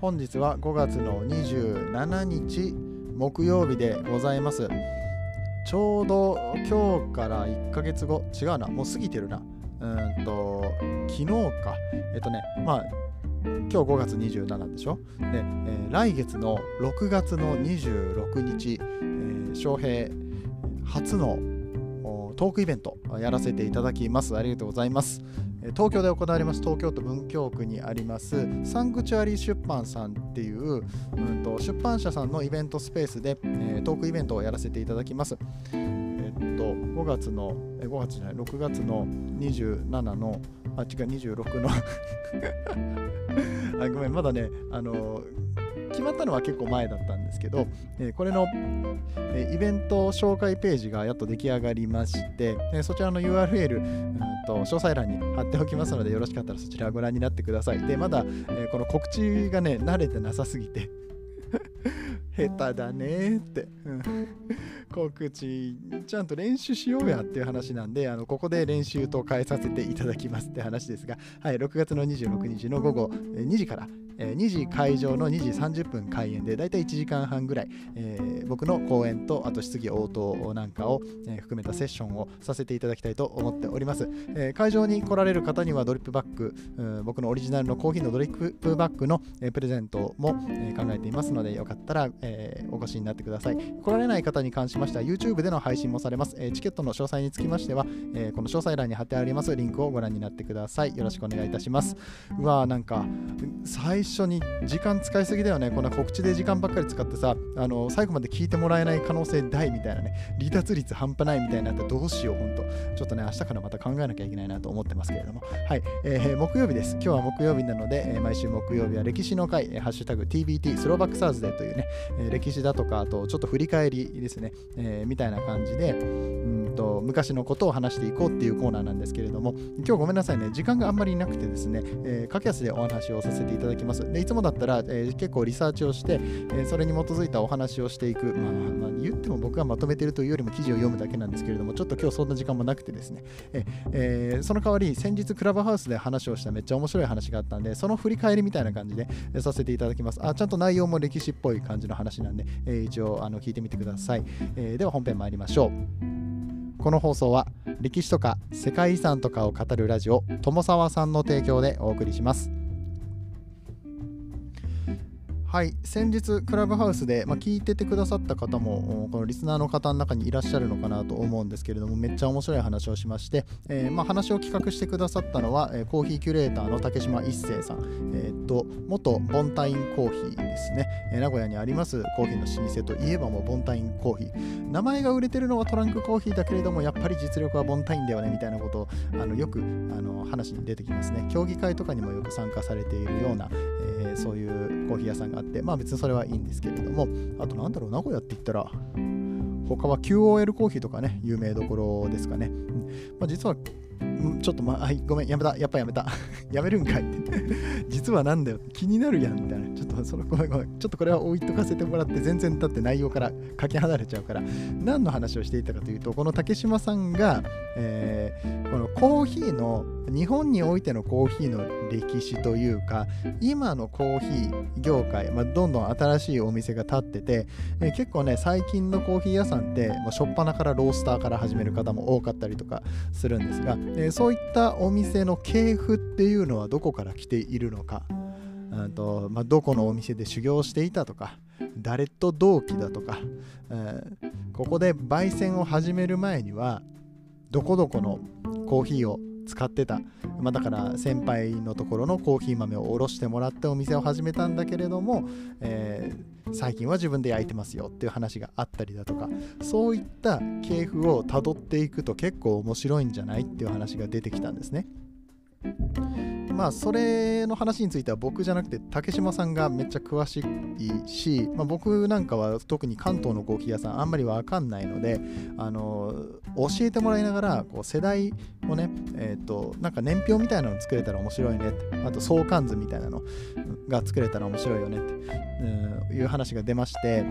本日は5月の27日木曜日でございます。ちょうど今日から1ヶ月後違うなもう過ぎてるな。うんと昨日か。えっとねまあ今日5月27でしょ？で、えー、来月の6月の26日、えー、翔平初のトークイベントやらせていただきます。ありがとうございます。東京で行われます東京都文京区にありますサンクチュアリー出版さんっていう、うんと、出版社さんのイベントスペースで、え、トークイベントをやらせていただきます。えっと5月の5月じゃない6月の27のあ違う26の あごめんまだねあの決まったのは結構前だったんですけど、えー、これの、えー、イベント紹介ページがやっと出来上がりまして、えー、そちらの URL、うんと詳細欄に貼っておきますのでよろしかったらそちらご覧になってください。で、まだ、えこの告知がね、慣れてなさすぎて 下手だねって、うん、告知ちゃんと練習しようやっていう話なんであのここで練習と変えさせていただきますって話ですが、はい、6月の26日の午後2時からえ2時会場の2時30分開演でだいたい1時間半ぐらい、えー、僕の講演とあと質疑応答なんかを、えー、含めたセッションをさせていただきたいと思っております、えー、会場に来られる方にはドリップバッグ、僕のオリジナルのコーヒーのドリップバッグの、えプレゼントも、え考えていますのでよかったら、えお越しになってください。来られない方に関しましては YouTube での配信もされます、えチケットの詳細につきましては、えこの詳細欄に貼ってありますリンクをご覧になってください。よろしくお願いいたします。うわーなんか最初に時間使いすぎだよね。こんな告知で時間ばっかり使ってさ、あの最後まで聞いてもらえない可能性大みたいなね、離脱率半端ないみたいになったらどうしよう、ほんと。ちょっとね、明日からまた考えなきゃいけないなと思ってますけれども。はい、えー、木曜日です。今日は木曜日なので、え、毎週木曜日は歴史の会、え、ハッシュタグ TBT スローバックサーズデーというね、え、歴史だとか、あとちょっと振り返りですね、え、みたいな感じで、うんと昔のことを話していこうっていうコーナーなんですけれども、今日ごめんなさいね、時間があんまりなくてですね、えー、駆け足でお話をさせていただきます。でいつもだったら、えー、結構リサーチをして、え、それに基づいたお話をしていく、まあ、まあ、言っても僕がまとめてるというよりも記事を読むだけなんですけれども、ちょっと今日そんな時間もなくてですね、ええ、その代わり先日クラブハウスで話をしためっちゃ面白い話があったんで、その振り返りみたいな感じで、させていただきます。あちゃんと内容も歴史っぽい感じの話なんで、えー、一応あの聞いてみてください、えー。では本編参りましょう。この放送は歴史とか世界遺産とかを語るラジオ友沢さんの提供でお送りします。はい先日クラブハウスで、まあ、聞いててくださった方もこのリスナーの方の中にいらっしゃるのかなと思うんですけれどもめっちゃ面白い話をしまして、えー、まあ、話を企画してくださったのは、え、コーヒーキュレーターの竹島一生さん、えー、っと元ボンタインコーヒーですね、え名古屋にありますコーヒーの老舗といえばもうボンタインコーヒー。名前が売れてるのはトランクコーヒーだけれどもやっぱり実力はボンタインだよねみたいなことをあのよくあの話に出てきますね。競技会とかにもよく参加されているような、えそういうコーヒー屋さんがあって、まあ別にそれはいいんですけれども、あとなんだろう、名古屋って言ったら、他は QOL コーヒーとかね、有名どころですかね。まあ、実はちょっとまあ、ごめん、やめた、やっぱやめた。やめるんかいって。実はなんだよ、気になるやん、みたいな。ちょっと、その、ごめんごめん。ちょっとこれは置いとかせてもらって、全然だって内容からかけ離れちゃうから、何の話をしていたかというと、この竹島さんが、えー、このコーヒーの、日本においてのコーヒーの歴史というか、今のコーヒー業界、まあ、どんどん新しいお店が建ってて、えー、結構ね、最近のコーヒー屋さんって、もう初っ端からロースターから始める方も多かったりとかするんですが、えー、そういったお店の系譜っていうのはどこから来ているのか、うんとまあ、どこのお店で修行していたとか誰と同期だとか、えー、ここで焙煎を始める前にはどこどこのコーヒーを使ってた、まあ、だから先輩のところのコーヒー豆をおろしてもらってお店を始めたんだけれども、えー、最近は自分で焼いてますよっていう話があったりだとかそういった系譜をたどっていくと結構面白いんじゃないっていう話が出てきたんですね。まあそれの話については僕じゃなくて竹島さんがめっちゃ詳しいし、まあ、僕なんかは特に関東のコーヒー屋さんあんまりわかんないのであの教えてもらいながらこう世代をねえっ、ー、となんか年表みたいなの作れたら面白いね。あと相関図みたいなの。が作れたら面白いよねっていう話が出まして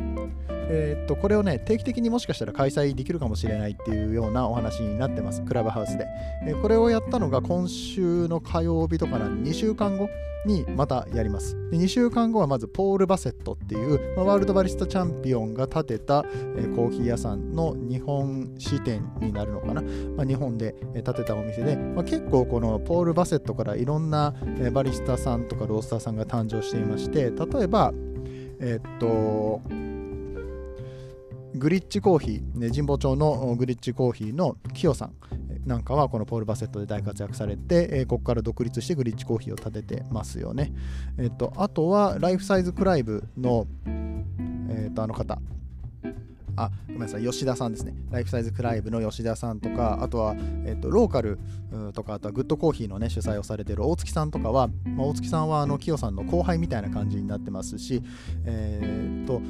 えー、っとこれをね定期的にもしかしたら開催できるかもしれないっていうようなお話になってますクラブハウスで、えー、これをやったのが今週の火曜日とかな2週間後にまたやります。で2週間後はまずポール・バセットっていう、まあ、ワールドバリスタチャンピオンが建てた、えー、コーヒー屋さんの日本支店になるのかな、まあ、日本で建てたお店で、まあ、結構このポール・バセットからいろんなバリスタさんとかロースターさんが誕生していまして例えばえ、っとグリッチコーヒー、ね、神保町のグリッチコーヒーのキヨさんなんかはこのポール・バセットで大活躍されて、え、ここから独立してグリッチコーヒーを立ててますよね。えっ、と、あとはライフサイズクライブの、えっ、と、あの方、あ、ごめんなさい、吉田さんですね。ライフサイズクライブの吉田さんとか、あとは、えっと、ローカルとか、あとはグッドコーヒーのね、主催をされてる大月さんとかは、まあ、大月さんは、あの、キヨさんの後輩みたいな感じになってますし、えー、っと、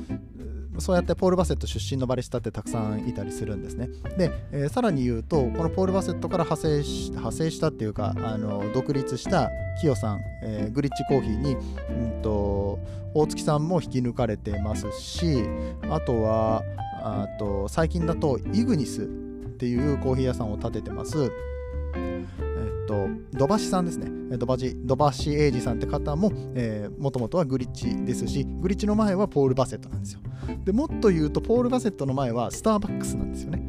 そうやってポール・バセット出身のバリスタってたくさんいたりするんですね。で、えー、さらに言うと、このポール・バセットから派生し派生したっていうか、あの独立したキヨさん、えー、グリッチコーヒーに、うんと、大月さんも引き抜かれてますし、あとは、あと最近だとイグニスっていうコーヒー屋さんを建ててます。と、土橋さんですね。土橋、土橋英二さんって方も、もともとはグリッチですし、グリッチの前はポール・バセットなんですよ。でもっと言うと、ポール・バセットの前はスターバックスなんですよね。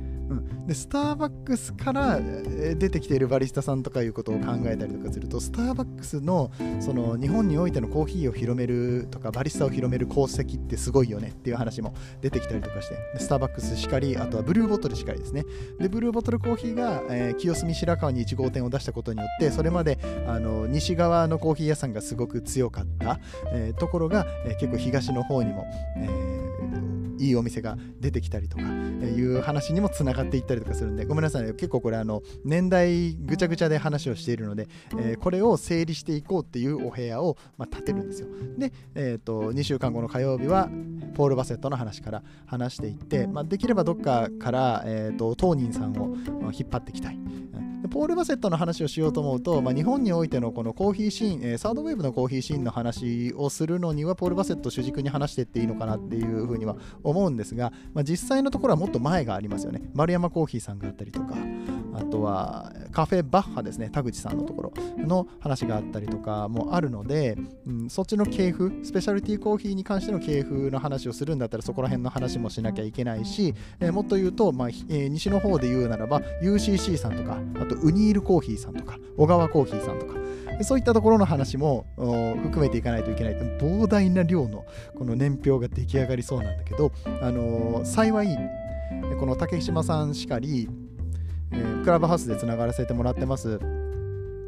でスターバックスから出てきているバリスタさんとかいうことを考えたりとかするとスターバックスのその日本においてのコーヒーを広めるとかバリスタを広める功績ってすごいよねっていう話も出てきたりとかしてスターバックスしかりあとはブルーボトルしかりですね。でブルーボトルコーヒーが、えー、清澄白河に1号店を出したことによってそれまであの西側のコーヒー屋さんがすごく強かった、えー、ところが、えー、結構東の方にも、えーいいお店が出てきたりとかいう話にもつながっていったりりとかするんでごめんなさい、ね、結構これあの年代ぐちゃぐちゃで話をしているので、えー、これを整理していこうっていうお部屋を、まあ、建てるんですよ。で、えーと、2週間後の火曜日はポール・バセットの話から話していって、まあ、できればどっかから、えーと当人さんを引っ張ってきたい。でポール・バセットの話をしようと思うと、まあ、日本においてのこのコーヒーシーン、えー、サードウェーブのコーヒーシーンの話をするのには、ポール・バセット主軸に話していっていいのかなっていうふうには思うんですが、まあ、実際のところはもっと前がありますよね。丸山コーヒーさんがあったりとか、あとはカフェバッハですね、田口さんのところの話があったりとかもあるので、うん、そっちの系譜、スペシャルティーコーヒーに関しての系譜の話をするんだったらそこら辺の話もしなきゃいけないし、えー、もっと言うと、まあえー、西の方で言うならば UCC さんとか、あとウニールコーヒーさんとか、小川コーヒーさんとか、そういったところの話も含めていかないといけない膨大な量のこの年表が出来上がりそうなんだけど、あのー、幸いこの竹島さんしかりえー、クラブハウスでつながらせてもらってます、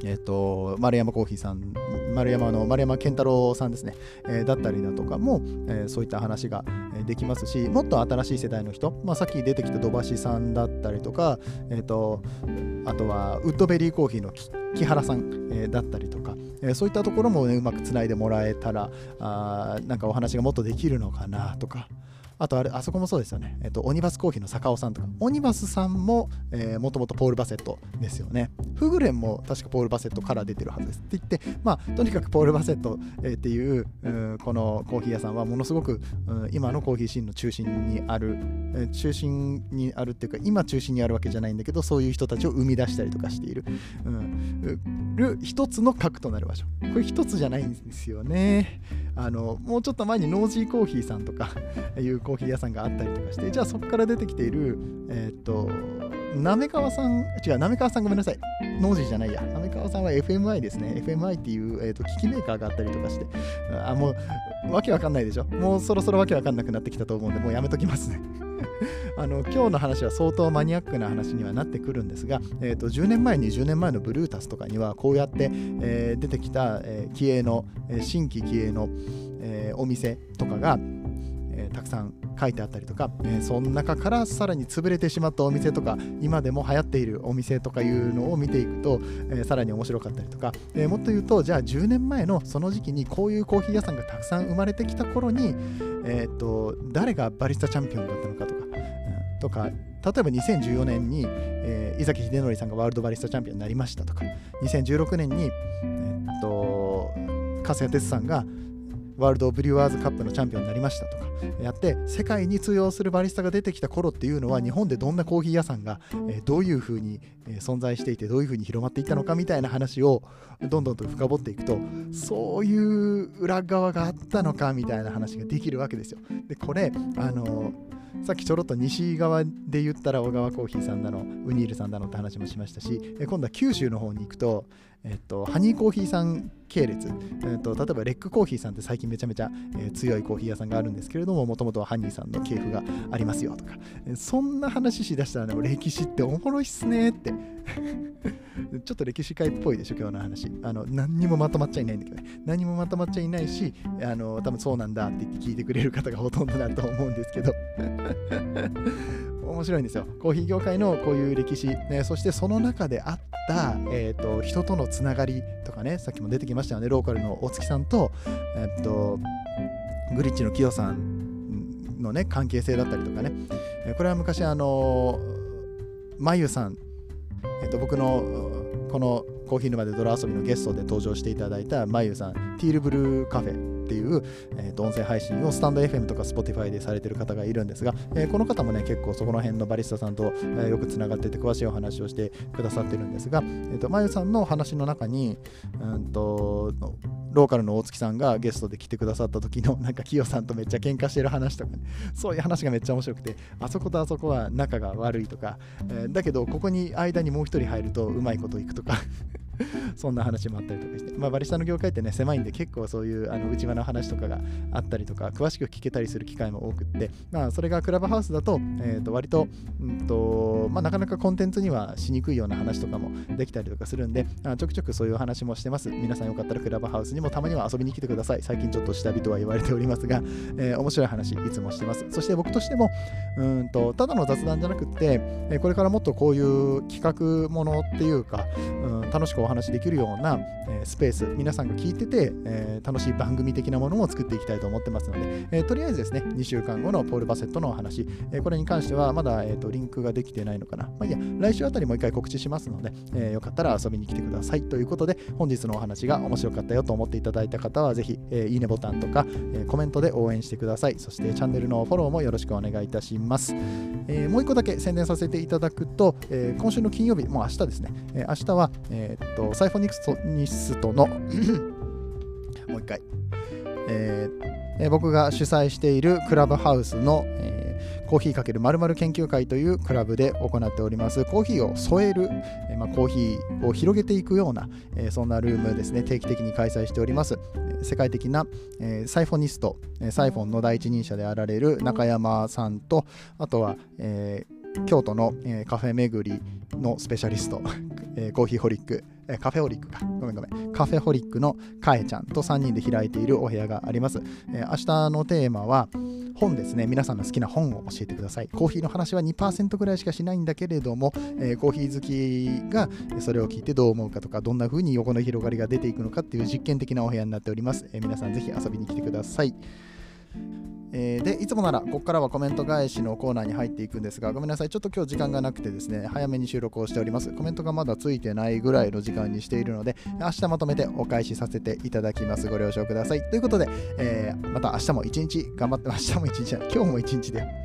えっ、ー、と、丸山コーヒーさん、丸山の丸山健太郎さんですね、え、だったりだとかも、えそういった話ができますし、もっと新しい世代の人、まあ、さっき出てきた土橋さんだったりとか、えっ、と、あとはウッドベリーコーヒーの木原さん、えだったりとか、えそういったところも、ね、うまくつないでもらえたらあ、なんかお話がもっとできるのかなとか、あとあれ、あそこもそうですよね。えっと、オニバスコーヒーの坂尾さんとか、オニバスさんも、えー、もともとポール・バセットですよね。フグレンも確かポール・バセットから出てるはずです。って言って、まあ、とにかくポール・バセット、えー、っていう、うこのコーヒー屋さんはものすごく、今のコーヒーシーンの中心にある、えー、中心にあるっていうか、今中心にあるわけじゃないんだけど、そういう人たちを生み出したりとかしている、うん、る一つの核となる場所。これ一つじゃないんですよね。あの、もうちょっと前にノージーコーヒーさんとか いうコーヒー屋さんがあったりとかして、じゃあそこから出てきている、えー、っと、なめかわさん、違う、なめかわさんごめんなさい。ノージーじゃないや。なめかわさんは FMI ですね。FMI っていう、えーと、機器メーカーがあったりとかして、あ、もう、わけわかんないでしょ。もうそろそろわけわかんなくなってきたと思うんで、もうやめときますね。あの今日の話は相当マニアックな話にはなってくるんですが、えーと、10年前20年前のブルータスとかにはこうやって、えー、出てきた、えー、気鋭の、えー、新規気鋭の、えー、お店とかが、たくさん書いてあったりとか、えー、その中からさらに潰れてしまったお店とか今でも流行っているお店とかいうのを見ていくと、えー、さらに面白かったりとか、えもっと言うとじゃあ10年前のその時期にこういうコーヒー屋さんがたくさん生まれてきた頃に、えーと、誰がバリスタチャンピオンだったのかとか、うん、とか例えば2014年に、えー、井崎秀則さんがワールドバリスタチャンピオンになりましたとか2016年に、えーと、と粕谷哲さんがワールドブリュワーズカップのチャンピオンになりましたとかやって世界に通用するバリスタが出てきた頃っていうのは日本でどんなコーヒー屋さんが、えどういうふうに、え存在していてどういうふうに広まっていったのかみたいな話をどんどんと深掘っていくとそういう裏側があったのかみたいな話ができるわけですよ。でこれあのさっきちょろっと西側で言ったら小川コーヒーさんだのウニールさんだのって話もしましたし今度は九州の方に行くとえっと、ハニーコーヒーさん系列、えっと、例えばレックコーヒーさんって最近めちゃめちゃ、えー、強いコーヒー屋さんがあるんですけれどももともとはハニーさんの系譜がありますよとか、えー、そんな話しだしたらね歴史っておもろいっすねって。ちょっと歴史会っぽいでしょ今日の話。あの何にもまとまっちゃいないんだけどね。何もまとまっちゃいないしあの多分そうなんだって言って聞いてくれる方がほとんどだと思うんですけど。面白いんですよ。コーヒー業界のこういう歴史、ね、そしてその中であった、えーと、人とのつながりとかね、さっきも出てきましたよね、ローカルの大月さんと、えーと、グリッチのキヨさんのね、関係性だったりとかね、これは昔、あのまゆさん、えーと、僕のこのコーヒー沼で泥遊びのゲストで登場していただいたまゆさん、ティールブルーカフェっていう、えー、と音声配信をスタンド FM とか Spotify でされてる方がいるんですが、えー、この方もね結構そこの辺のバリスタさんと、え、よくつながってて詳しいお話をしてくださってるんですが、えー、とまゆさんの話の中にうんとローカルの大月さんがゲストで来てくださった時の なんかキヨさんとめっちゃ喧嘩してる話とか、ね、そういう話がめっちゃ面白くてあそことあそこは仲が悪いとか、えー、だけどここに間にもう一人入るとうまいこといくとか そんな話もあったりとかして、まあ、バリスタの業界ってね、狭いんで結構そういうあの内輪の話とかがあったりとか、詳しく聞けたりする機会も多くって、まあ、それがクラブハウスだと、えー、と割と、うんとまあ、なかなかコンテンツにはしにくいような話とかもできたりとかするんで、あちょくちょくそういう話もしてます。皆さんよかったらクラブハウスにもたまには遊びに来てください。最近ちょっと下火とは言われておりますが、えー、面白い話いつもしてます。そして僕としても、うんとただの雑談じゃなくて、えこれからもっとこういう企画ものっていうか、うん、楽しくお話話できるような、え、スペース、皆さんが聞いてて、え、楽しい番組的なものも作っていきたいと思ってますので、え、とりあえずですね、2週間後のポール・バセットのお話、えこれに関してはまだ、えーと、リンクができてないのかな。まあいいや、来週あたりもう一回告知しますので、えよかったら遊びに来てください。ということで、本日のお話が面白かったよと思っていただいた方は、ぜひ、えいいねボタンとか、えコメントで応援してください。そしてチャンネルのフォローもよろしくお願いいたします。えもう一個だけ宣伝させていただくと、え今週の金曜日、もう明日ですね、え明日は、えー、っとサイフォニクスニストの もう一回、えー、えー、僕が主催しているクラブハウスの、えー、コーヒーかけるまる研究会というクラブで行っております。コーヒーを添える、えー、まあ、コーヒーを広げていくような、えー、そんなルームですね。定期的に開催しております。世界的な、えー、サイフォニスト、サイフォンの第一人者であられる中山さんとあとは、えー京都の、えー、カフェ巡りのスペシャリスト、えー、コーヒーホリック、え、カフェホリックか、ごめんごめん、カフェホリックのかえちゃんと3人で開いているお部屋があります。え、明日のテーマは、本ですね。皆さんの好きな本を教えてください。コーヒーの話は2%ぐらいしかしないんだけれども、えー、コーヒー好きがそれを聞いてどう思うかとか、どんな風に横の広がりが出ていくのかっていう実験的なお部屋になっております。えー、皆さんぜひ遊びに来てください。えー、でいつもならここからはコメント返しのコーナーに入っていくんですがごめんなさいちょっと今日時間がなくてですね早めに収録をしております。コメントがまだついてないぐらいの時間にしているので明日まとめてお返しさせていただきます。ご了承ください。ということで、えー、また明日も一日頑張って明日も一日今日も一日で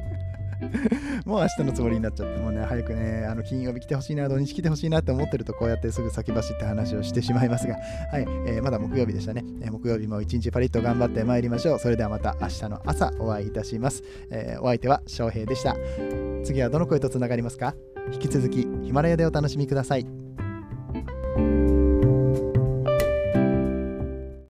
もう明日のつもりになっちゃって、もうね、早くね、あの金曜日来てほしいな、土日来てほしいなって思ってると、こうやってすぐ先走って話をしてしまいますが、はい、えー、まだ木曜日でしたね。えー、木曜日も一日パリッと頑張ってまいりましょう。それではまた明日の朝お会いいたします。えー、お相手は翔平でした。次はどの声とつながりますか？引き続きヒマラヤでお楽しみください。